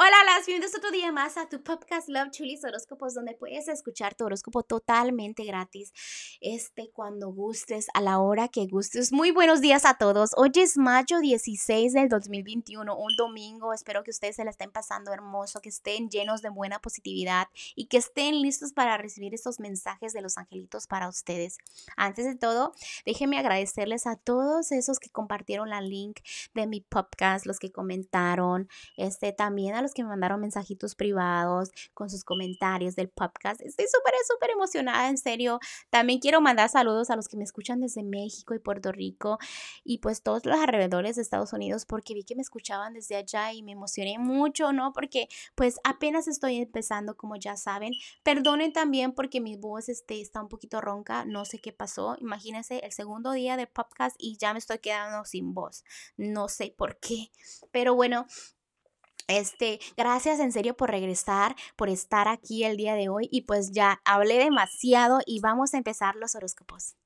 Hola, las bienvenidos otro día más a tu podcast Love Chulis Horóscopos, donde puedes escuchar tu horóscopo totalmente gratis. Este, cuando gustes, a la hora que gustes. Muy buenos días a todos. Hoy es mayo 16 del 2021, un domingo. Espero que ustedes se la estén pasando hermoso, que estén llenos de buena positividad y que estén listos para recibir estos mensajes de los angelitos para ustedes. Antes de todo, déjenme agradecerles a todos esos que compartieron la link de mi podcast, los que comentaron, este, también a los que me mandaron mensajitos privados con sus comentarios del podcast. Estoy súper, súper emocionada, en serio. También quiero mandar saludos a los que me escuchan desde México y Puerto Rico y pues todos los alrededores de Estados Unidos porque vi que me escuchaban desde allá y me emocioné mucho, ¿no? Porque pues apenas estoy empezando, como ya saben. Perdonen también porque mi voz este, está un poquito ronca, no sé qué pasó. Imagínense el segundo día de podcast y ya me estoy quedando sin voz. No sé por qué. Pero bueno, este, gracias en serio por regresar, por estar aquí el día de hoy y pues ya hablé demasiado y vamos a empezar los horóscopos.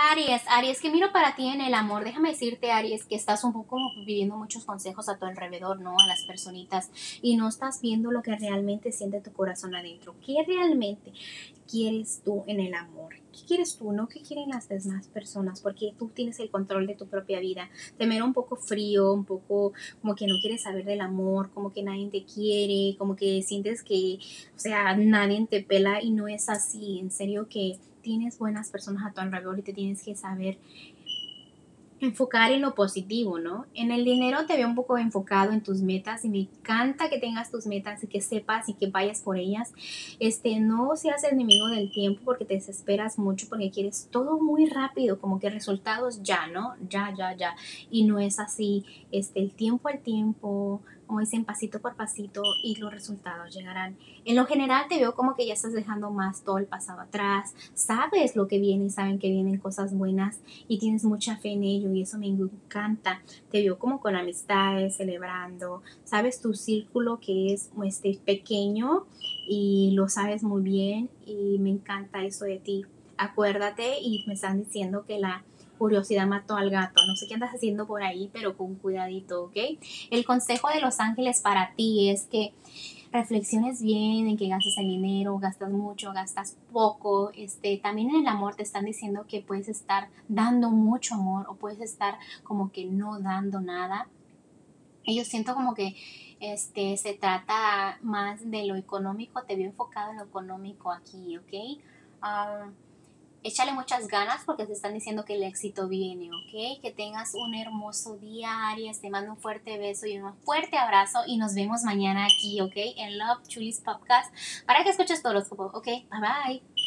Aries, Aries, que miro para ti en el amor. Déjame decirte, Aries, que estás un poco pidiendo muchos consejos a tu alrededor, ¿no? A las personitas y no estás viendo lo que realmente siente tu corazón adentro. ¿Qué realmente quieres tú en el amor? ¿Qué quieres tú? No qué quieren las demás personas, porque tú tienes el control de tu propia vida. Te miro un poco frío, un poco como que no quieres saber del amor, como que nadie te quiere, como que sientes que, o sea, nadie te pela y no es así. En serio que tienes buenas personas a tu alrededor y te tienes que saber enfocar en lo positivo, ¿no? En el dinero te veo un poco enfocado en tus metas y me encanta que tengas tus metas y que sepas y que vayas por ellas. Este, no seas enemigo del tiempo porque te desesperas mucho porque quieres todo muy rápido, como que resultados ya, ¿no? Ya, ya, ya. Y no es así. Este, el tiempo al tiempo, como dicen, pasito por pasito y los resultados llegarán. En lo general te veo como que ya estás dejando más todo el pasado atrás, sabes lo que viene, saben que vienen cosas buenas y tienes mucha fe en ello y eso me encanta. Te veo como con amistades, celebrando, sabes tu círculo que es este, pequeño y lo sabes muy bien y me encanta eso de ti. Acuérdate y me están diciendo que la curiosidad mató al gato. No sé qué andas haciendo por ahí, pero con cuidadito, ¿ok? El consejo de los ángeles para ti es que reflexiones bien en que gastes el dinero, gastas mucho, gastas poco. Este, también en el amor te están diciendo que puedes estar dando mucho amor o puedes estar como que no dando nada. Yo siento como que este, se trata más de lo económico, te veo enfocado en lo económico aquí, ¿ok? Ah, échale muchas ganas porque te están diciendo que el éxito viene, ¿ok? Que tengas un hermoso día, Aries. Te mando un fuerte beso y un fuerte abrazo y nos vemos mañana aquí, ¿ok? En Love Chulis Podcast para que escuches todos los, ¿ok? Bye bye.